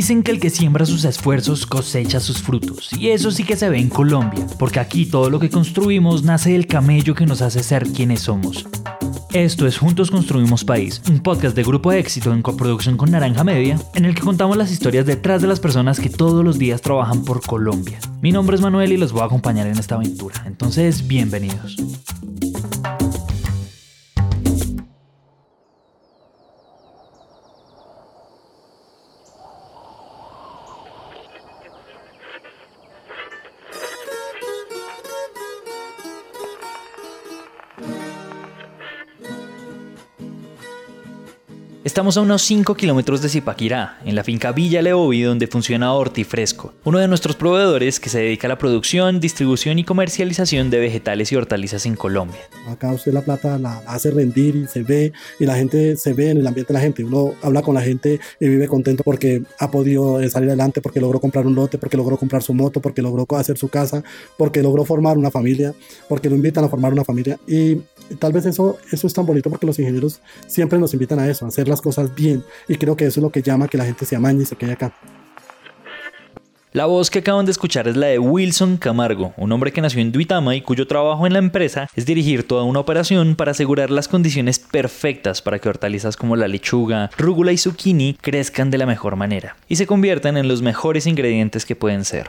Dicen que el que siembra sus esfuerzos cosecha sus frutos, y eso sí que se ve en Colombia, porque aquí todo lo que construimos nace del camello que nos hace ser quienes somos. Esto es Juntos Construimos País, un podcast de grupo éxito en coproducción con Naranja Media, en el que contamos las historias detrás de las personas que todos los días trabajan por Colombia. Mi nombre es Manuel y los voy a acompañar en esta aventura, entonces bienvenidos. Estamos a unos 5 kilómetros de Zipaquirá, en la finca Villa Leobi, donde funciona Hortifresco, uno de nuestros proveedores que se dedica a la producción, distribución y comercialización de vegetales y hortalizas en Colombia. Acá usted la plata la hace rendir y se ve, y la gente se ve en el ambiente de la gente. Uno habla con la gente y vive contento porque ha podido salir adelante, porque logró comprar un lote, porque logró comprar su moto, porque logró hacer su casa, porque logró formar una familia, porque lo invitan a formar una familia. Y tal vez eso, eso es tan bonito porque los ingenieros siempre nos invitan a eso, a hacer las cosas bien. Y creo que eso es lo que llama que la gente se amañe y se quede acá. La voz que acaban de escuchar es la de Wilson Camargo, un hombre que nació en Duitama y cuyo trabajo en la empresa es dirigir toda una operación para asegurar las condiciones perfectas para que hortalizas como la lechuga, rúgula y zucchini crezcan de la mejor manera y se conviertan en los mejores ingredientes que pueden ser.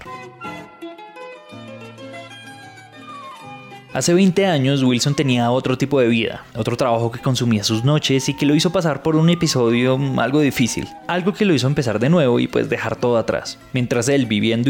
Hace 20 años Wilson tenía otro tipo de vida, otro trabajo que consumía sus noches y que lo hizo pasar por un episodio algo difícil, algo que lo hizo empezar de nuevo y pues dejar todo atrás. Mientras él vivía en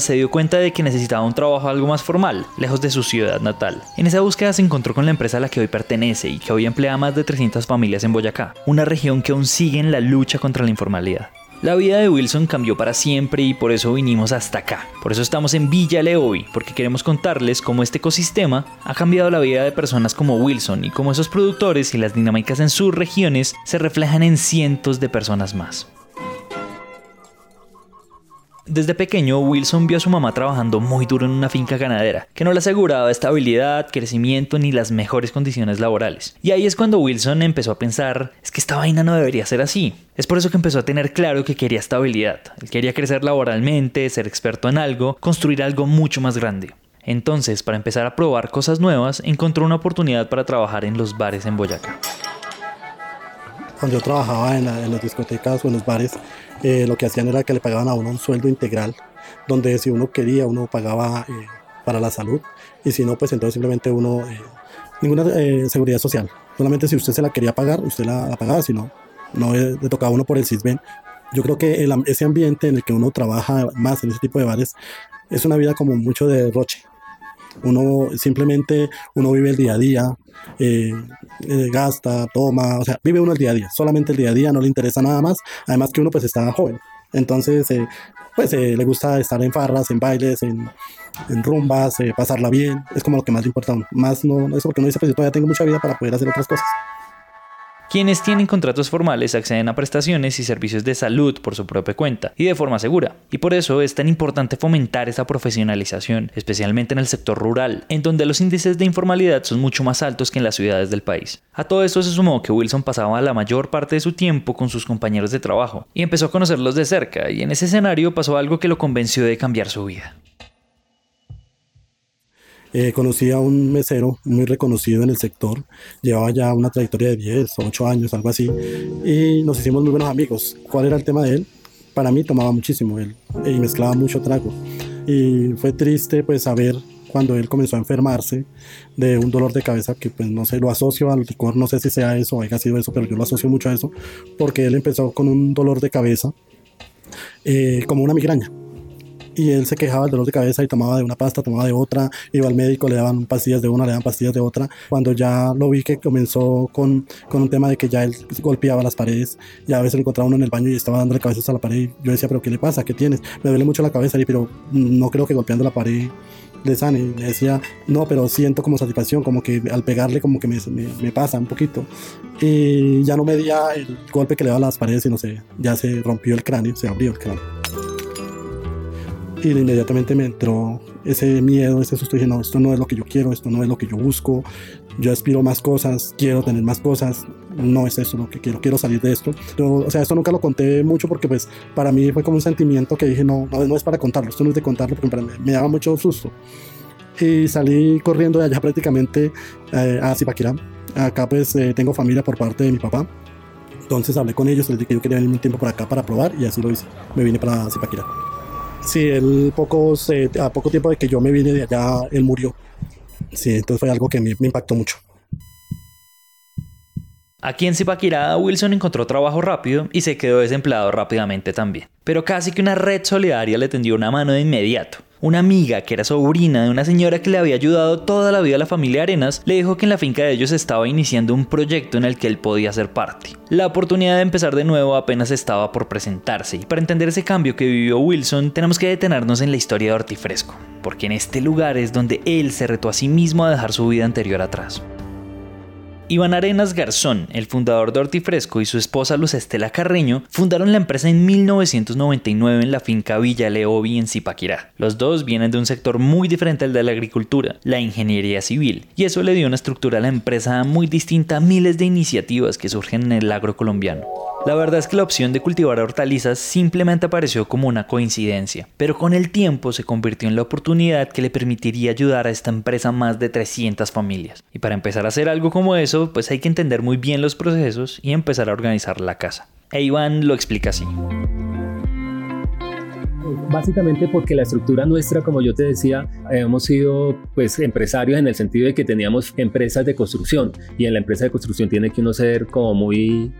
se dio cuenta de que necesitaba un trabajo algo más formal, lejos de su ciudad natal. En esa búsqueda se encontró con la empresa a la que hoy pertenece y que hoy emplea a más de 300 familias en Boyacá, una región que aún sigue en la lucha contra la informalidad. La vida de Wilson cambió para siempre y por eso vinimos hasta acá. Por eso estamos en Villa Leobi, porque queremos contarles cómo este ecosistema ha cambiado la vida de personas como Wilson y cómo esos productores y las dinámicas en sus regiones se reflejan en cientos de personas más. Desde pequeño, Wilson vio a su mamá trabajando muy duro en una finca ganadera, que no le aseguraba estabilidad, crecimiento ni las mejores condiciones laborales. Y ahí es cuando Wilson empezó a pensar, es que esta vaina no debería ser así. Es por eso que empezó a tener claro que quería estabilidad. Él quería crecer laboralmente, ser experto en algo, construir algo mucho más grande. Entonces, para empezar a probar cosas nuevas, encontró una oportunidad para trabajar en los bares en Boyacá. Cuando yo trabajaba en, las discotecas o en los bares, eh, lo que hacían era que le pagaban a uno un sueldo integral, donde si uno quería, uno pagaba eh, para la salud, y si no, pues entonces simplemente uno, eh, ninguna seguridad social. Solamente si usted se la quería pagar, usted la, pagaba, si no, no le tocaba a uno por el CISBEN. Yo creo que ese ambiente en el que uno trabaja más en ese tipo de bares es una vida como mucho de roche. Uno simplemente, uno vive el día a día, eh, eh, gasta, toma, o sea, vive uno el día a día, solamente el día a día, no le interesa nada más, además que uno pues está joven, entonces eh, pues le gusta estar en farras, en bailes, en, rumbas, pasarla bien, es como lo que más le importa a uno, más no, eso porque uno dice pues yo todavía tengo mucha vida para poder hacer otras cosas. Quienes tienen contratos formales acceden a prestaciones y servicios de salud por su propia cuenta y de forma segura. Y por eso es tan importante fomentar esa profesionalización, especialmente en el sector rural, en donde los índices de informalidad son mucho más altos que en las ciudades del país. A todo esto se sumó que Wilson pasaba la mayor parte de su tiempo con sus compañeros de trabajo y empezó a conocerlos de cerca y en ese escenario pasó algo que lo convenció de cambiar su vida. Eh, conocí a un mesero muy reconocido en el sector, llevaba ya una trayectoria de 10 o 8 años, algo así, y nos hicimos muy buenos amigos. ¿Cuál era el tema de él? Para mí tomaba muchísimo él y mezclaba mucho trago. Y fue triste pues saber cuando él comenzó a enfermarse de un dolor de cabeza que pues no sé, lo asocio al licor, no sé si sea eso o haya sido eso, pero yo lo asocio mucho a eso, porque él empezó con un dolor de cabeza eh, como una migraña y él se quejaba del dolor de cabeza y tomaba de una pasta, tomaba de otra, iba al médico, le daban pastillas de una, le daban pastillas de otra. Cuando ya lo vi que comenzó con, con un tema de que ya él golpeaba las paredes, y a veces lo encontraba uno en el baño y estaba dándole cabezas a la pared, yo decía, pero ¿qué le pasa? ¿Qué tienes? Me duele mucho la cabeza, y pero no creo que golpeando la pared le sane. Y me decía, no, pero siento como satisfacción, como que al pegarle como que me, me, pasa un poquito. Y ya no medía el golpe que le daba a las paredes, sino se, ya se rompió el cráneo, se abrió el cráneo y inmediatamente me entró ese miedo, ese susto. Dije, no, esto no es lo que yo quiero, esto no es lo que yo busco. Yo aspiro más cosas, quiero tener más cosas. No es eso lo que quiero, quiero salir de esto. o sea, esto nunca lo conté mucho porque pues para mí fue como un sentimiento que dije, no, no, es para contarlo, esto no es de contarlo porque me, me daba mucho susto. Y salí corriendo de allá prácticamente eh, a Zipaquirá. Acá pues eh, tengo familia por parte de mi papá. Entonces hablé con ellos, les dije que yo quería venir un tiempo por acá para probar y así lo hice. Me vine para Zipaquirá. Sí, él pocos, a poco tiempo de que yo me vine de allá, él murió. Sí, entonces fue algo que me, impactó mucho. Aquí en Zipaquirá, Wilson encontró trabajo rápido y se quedó desempleado rápidamente también. Pero casi que una red solidaria le tendió una mano de inmediato. Una amiga que era sobrina de una señora que le había ayudado toda la vida a la familia Arenas le dijo que en la finca de ellos estaba iniciando un proyecto en el que él podía ser parte. La oportunidad de empezar de nuevo apenas estaba por presentarse y para entender ese cambio que vivió Wilson tenemos que detenernos en la historia de Hortifresco, porque en este lugar es donde él se retó a sí mismo a dejar su vida anterior atrás. Iván Arenas Garzón, el fundador de Hortifresco, y su esposa Luz Estela Carreño fundaron la empresa en 1999 en la finca Villa Leobi en Zipaquirá. Los dos vienen de un sector muy diferente al de la agricultura, la ingeniería civil, y eso le dio una estructura a la empresa muy distinta a miles de iniciativas que surgen en el agro colombiano. La verdad es que la opción de cultivar hortalizas simplemente apareció como una coincidencia, pero con el tiempo se convirtió en la oportunidad que le permitiría ayudar a esta empresa más de 300 familias. Y para empezar a hacer algo como eso, pues hay que entender muy bien los procesos y empezar a organizar la casa. E Iván lo explica así básicamente porque la estructura nuestra, como yo te decía, hemos sido pues empresarios en el sentido de que teníamos empresas de construcción y en la empresa de construcción tiene que uno ser como muy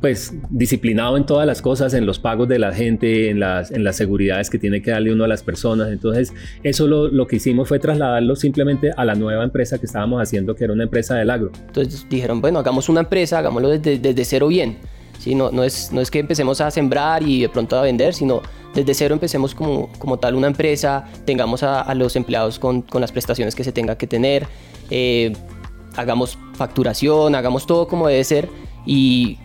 pues disciplinado en todas las cosas, en los pagos de la gente, en las, en las seguridades que tiene que darle uno a las personas. Entonces, eso lo, lo, que hicimos fue trasladarlo simplemente a la nueva empresa que estábamos haciendo, que era una empresa del agro. Entonces dijeron, bueno, hagamos una empresa, hagámoslo desde, desde cero bien. ¿sí? No, no, es, no es que empecemos a sembrar y de pronto a vender, sino desde cero empecemos como, como tal una empresa, tengamos a, a los empleados con, con, las prestaciones que se tenga que tener, eh, hagamos facturación, hagamos todo como debe ser y,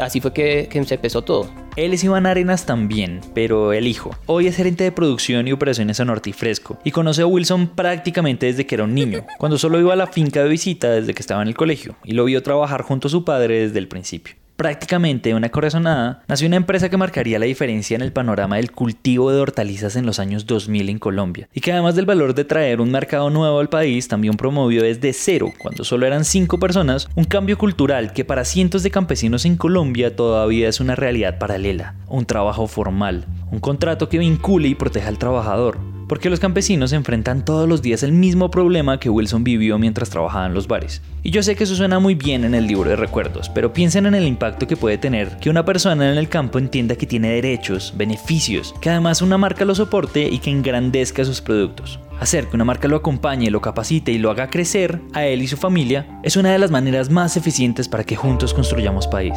así fue que, se empezó todo. Él es Iván Arenas también, pero el hijo. Hoy es gerente de producción y operaciones en Hortifresco y conoce a Wilson prácticamente desde que era un niño, cuando solo iba a la finca de visita desde que estaba en el colegio y lo vio trabajar junto a su padre desde el principio prácticamente una corazonada, nació una empresa que marcaría la diferencia en el panorama del cultivo de hortalizas en los años 2000 en Colombia, y que además del valor de traer un mercado nuevo al país, también promovió desde cero, cuando solo eran cinco personas, un cambio cultural que para cientos de campesinos en Colombia todavía es una realidad paralela, un trabajo formal, un contrato que vincule y proteja al trabajador, porque los campesinos enfrentan todos los días el mismo problema que Wilson vivió mientras trabajaba en los bares. Y yo sé que eso suena muy bien en el libro de recuerdos, pero piensen en el impacto que puede tener que una persona en el campo entienda que tiene derechos, beneficios, que además una marca lo soporte y que engrandezca sus productos. Hacer que una marca lo acompañe, lo capacite y lo haga crecer a él y su familia es una de las maneras más eficientes para que juntos construyamos país.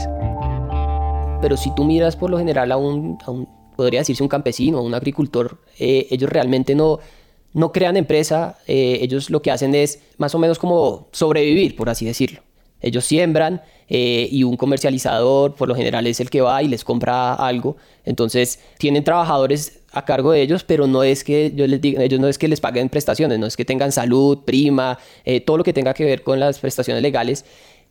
Pero si tú miras por lo general a un, podría decirse un campesino, un agricultor, eh, ellos realmente no, no crean empresa, eh, ellos lo que hacen es más o menos como sobrevivir, por así decirlo. Ellos siembran eh, y un comercializador por lo general es el que va y les compra algo. Entonces tienen trabajadores a cargo de ellos, pero no es que yo les diga, ellos no es que les paguen prestaciones, no es que tengan salud, prima, todo lo que tenga que ver con las prestaciones legales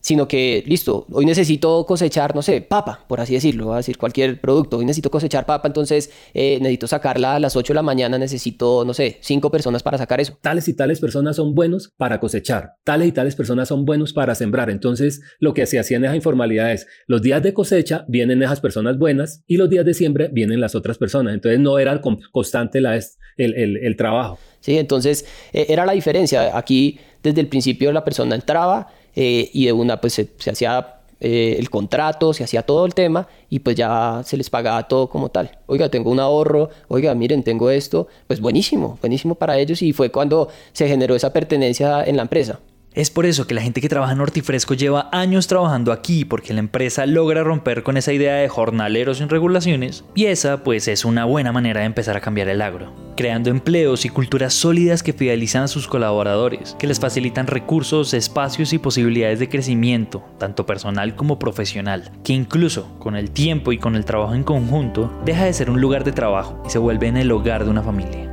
sino que, listo, hoy necesito cosechar, no sé, papa, por así decirlo, voy a decir cualquier producto, hoy necesito cosechar papa, entonces eh, necesito sacarla a las 8 de la mañana, necesito, no sé, cinco personas para sacar eso. Tales y tales personas son buenos para cosechar, tales y tales personas son buenos para sembrar, entonces lo que se hacía en esa informalidad es, los días de cosecha vienen esas personas buenas y los días de siembra vienen las otras personas, entonces no era constante la, el, el, trabajo. Sí, entonces eh, era la diferencia, aquí desde el principio la persona entraba, eh, y de una pues se, hacía eh, el contrato, se hacía todo el tema y pues ya se les pagaba todo como tal. Oiga, tengo un ahorro, oiga, miren, tengo esto, pues buenísimo, buenísimo para ellos y fue cuando se generó esa pertenencia en la empresa. Es por eso que la gente que trabaja en Hortifresco lleva años trabajando aquí porque la empresa logra romper con esa idea de jornaleros sin regulaciones y esa pues es una buena manera de empezar a cambiar el agro, creando empleos y culturas sólidas que fidelizan a sus colaboradores, que les facilitan recursos, espacios y posibilidades de crecimiento, tanto personal como profesional, que incluso con el tiempo y con el trabajo en conjunto deja de ser un lugar de trabajo y se vuelve en el hogar de una familia.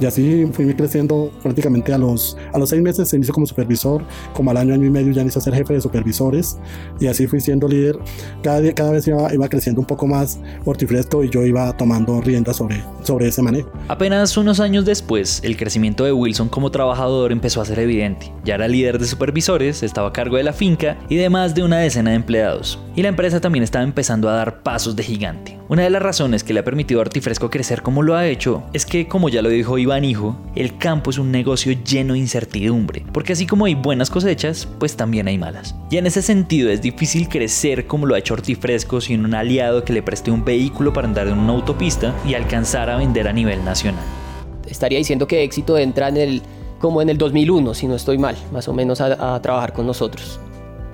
Y así fui creciendo prácticamente a los, a los seis meses se inició como supervisor, como al año, año y medio ya inició a ser jefe de supervisores y así fui siendo líder. Cada, día, cada vez iba, iba creciendo un poco más hortifresco y yo iba tomando riendas sobre, sobre ese manejo. Apenas unos años después, el crecimiento de Wilson como trabajador empezó a ser evidente. Ya era líder de supervisores, estaba a cargo de la finca y de más de una decena de empleados. Y la empresa también estaba empezando a dar pasos de gigante. Una de las razones que le ha permitido a Hortifresco crecer como lo ha hecho es que, como ya lo dijo Iván Hijo, el campo es un negocio lleno de incertidumbre, porque así como hay buenas cosechas, pues también hay malas. Y en ese sentido es difícil crecer como lo ha hecho Hortifresco sin un aliado que le preste un vehículo para andar en una autopista y alcanzar a vender a nivel nacional. Estaría diciendo que éxito entra en el como en el 2001, si no estoy mal, más o menos a, a trabajar con nosotros.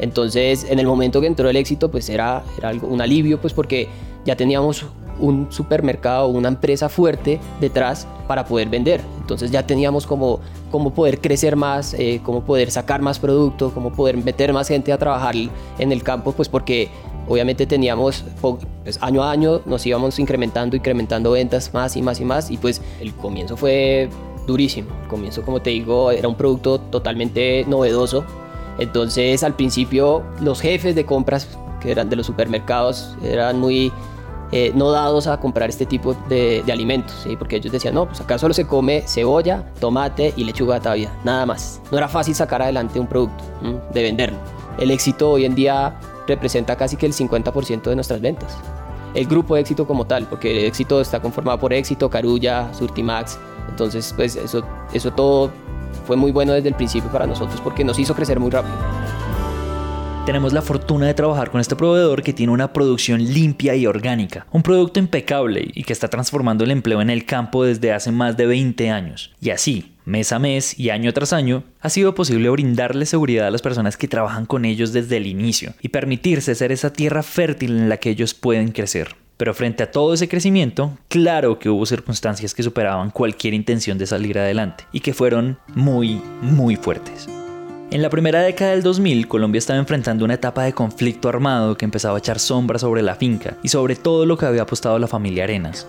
Entonces, en el momento que entró el éxito, pues era, era algo, un alivio, pues porque ya teníamos un supermercado, una empresa fuerte detrás para poder vender. Entonces ya teníamos como, como poder crecer más, eh, cómo poder sacar más producto, cómo poder meter más gente a trabajar en el campo, pues porque obviamente teníamos pues, año a año nos íbamos incrementando, incrementando ventas más y más y más y pues el comienzo fue durísimo. El comienzo, como te digo, era un producto totalmente novedoso. Entonces al principio los jefes de compras que eran de los supermercados eran muy eh, no dados a comprar este tipo de, alimentos, ¿sí? porque ellos decían, no, pues acá solo se come cebolla, tomate y lechuga todavía, nada más. No era fácil sacar adelante un producto, de venderlo. El éxito hoy en día representa casi que el 50% de nuestras ventas. El grupo de éxito como tal, porque el éxito está conformado por éxito, Carulla, Surtimax, entonces pues eso, eso todo fue muy bueno desde el principio para nosotros porque nos hizo crecer muy rápido. Tenemos la fortuna de trabajar con este proveedor que tiene una producción limpia y orgánica, un producto impecable y que está transformando el empleo en el campo desde hace más de 20 años. Y así, mes a mes y año tras año, ha sido posible brindarle seguridad a las personas que trabajan con ellos desde el inicio y permitirse ser esa tierra fértil en la que ellos pueden crecer. Pero frente a todo ese crecimiento, claro que hubo circunstancias que superaban cualquier intención de salir adelante y que fueron muy, muy fuertes. En la primera década del 2000, Colombia estaba enfrentando una etapa de conflicto armado que empezaba a echar sombra sobre la finca y sobre todo lo que había apostado la familia Arenas.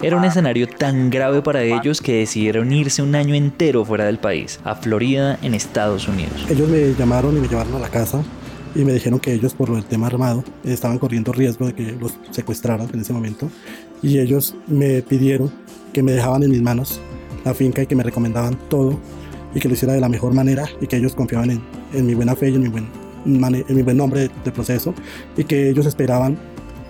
Era un escenario tan grave para ellos que decidieron irse un año entero fuera del país, a Florida, en Estados Unidos. Ellos me llamaron y me llevaron a la casa y me dijeron que ellos por el tema armado estaban corriendo riesgo de que los secuestraran en ese momento y ellos me pidieron que me dejaban en mis manos la finca y que me recomendaban todo y que lo hiciera de la mejor manera y que ellos confiaban en, en mi buena fe y en mi buen, en mi buen nombre de, proceso y que ellos esperaban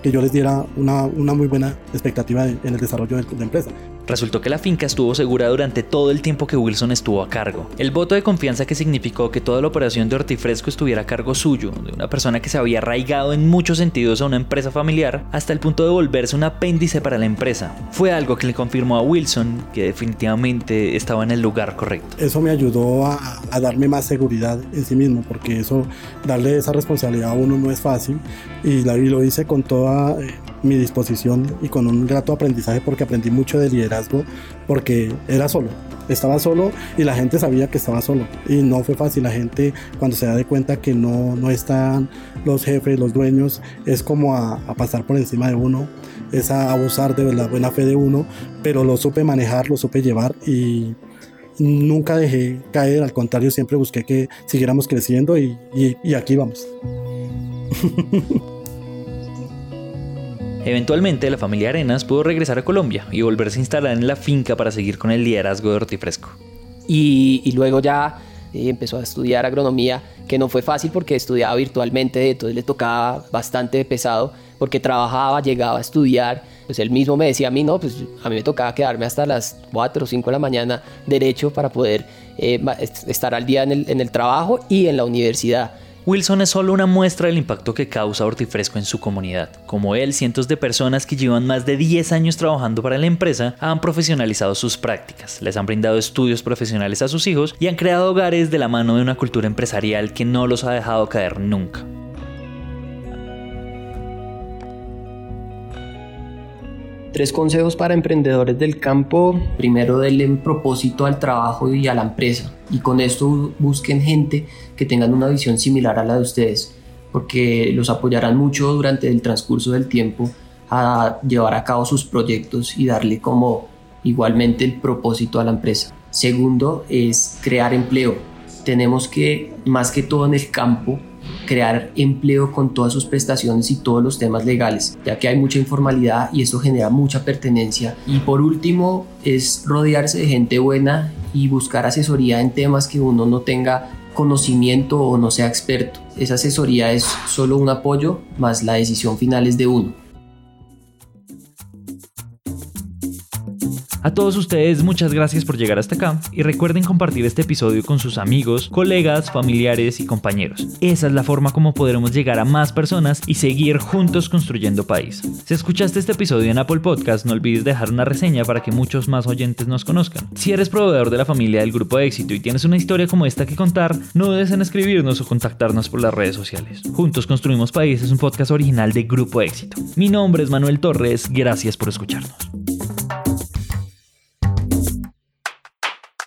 que yo les diera una, una muy buena expectativa en el desarrollo de la empresa. Resultó que la finca estuvo segura durante todo el tiempo que Wilson estuvo a cargo. El voto de confianza que significó que toda la operación de Hortifresco estuviera a cargo suyo, de una persona que se había arraigado en muchos sentidos a una empresa familiar, hasta el punto de volverse un apéndice para la empresa. Fue algo que le confirmó a Wilson que definitivamente estaba en el lugar correcto. Eso me ayudó a, darme más seguridad en sí mismo, porque eso, darle esa responsabilidad a uno no es fácil, y, lo hice con toda... Mi disposición y con un grato aprendizaje porque aprendí mucho de liderazgo porque era solo. Estaba solo y la gente sabía que estaba solo. Y no fue fácil. La gente cuando se da de cuenta que no, no están los jefes, los dueños, es como a, pasar por encima de uno. Es a abusar de la buena fe de uno. Pero lo supe manejar, lo supe llevar y nunca dejé caer. Al contrario, siempre busqué que siguiéramos creciendo y, y aquí vamos. Eventualmente, la familia Arenas pudo regresar a Colombia y volverse a instalar en la finca para seguir con el liderazgo de Hortifresco. Y, luego ya eh, empezó a estudiar agronomía, que no fue fácil porque estudiaba virtualmente, entonces le tocaba bastante pesado porque trabajaba, llegaba a estudiar. Pues él mismo me decía a mí, no, pues a mí me tocaba quedarme hasta las 4 o 5 de la mañana derecho para poder eh, estar al día en el trabajo y en la universidad. Wilson es solo una muestra del impacto que causa Hortifresco en su comunidad. Como él, cientos de personas que llevan más de 10 años trabajando para la empresa han profesionalizado sus prácticas, les han brindado estudios profesionales a sus hijos y han creado hogares de la mano de una cultura empresarial que no los ha dejado caer nunca. Tres consejos para emprendedores del campo. Primero, denle un propósito al trabajo y a la empresa. Y con esto busquen gente que tengan una visión similar a la de ustedes, porque los apoyarán mucho durante el transcurso del tiempo a llevar a cabo sus proyectos y darle como igualmente el propósito a la empresa. Segundo, es crear empleo. Tenemos que, más que todo en el campo, crear empleo con todas sus prestaciones y todos los temas legales, ya que hay mucha informalidad y eso genera mucha pertenencia. Y por último, es rodearse de gente buena y buscar asesoría en temas que uno no tenga conocimiento o no sea experto. Esa asesoría es solo un apoyo, más la decisión final es de uno. A todos ustedes muchas gracias por llegar hasta acá y recuerden compartir este episodio con sus amigos, colegas, familiares y compañeros. Esa es la forma como podremos llegar a más personas y seguir juntos construyendo país. Si escuchaste este episodio en Apple Podcast no olvides dejar una reseña para que muchos más oyentes nos conozcan. Si eres proveedor de la familia del grupo éxito y tienes una historia como esta que contar, no dudes en escribirnos o contactarnos por las redes sociales. Juntos construimos país es un podcast original de Grupo Éxito. Mi nombre es Manuel Torres, gracias por escucharnos.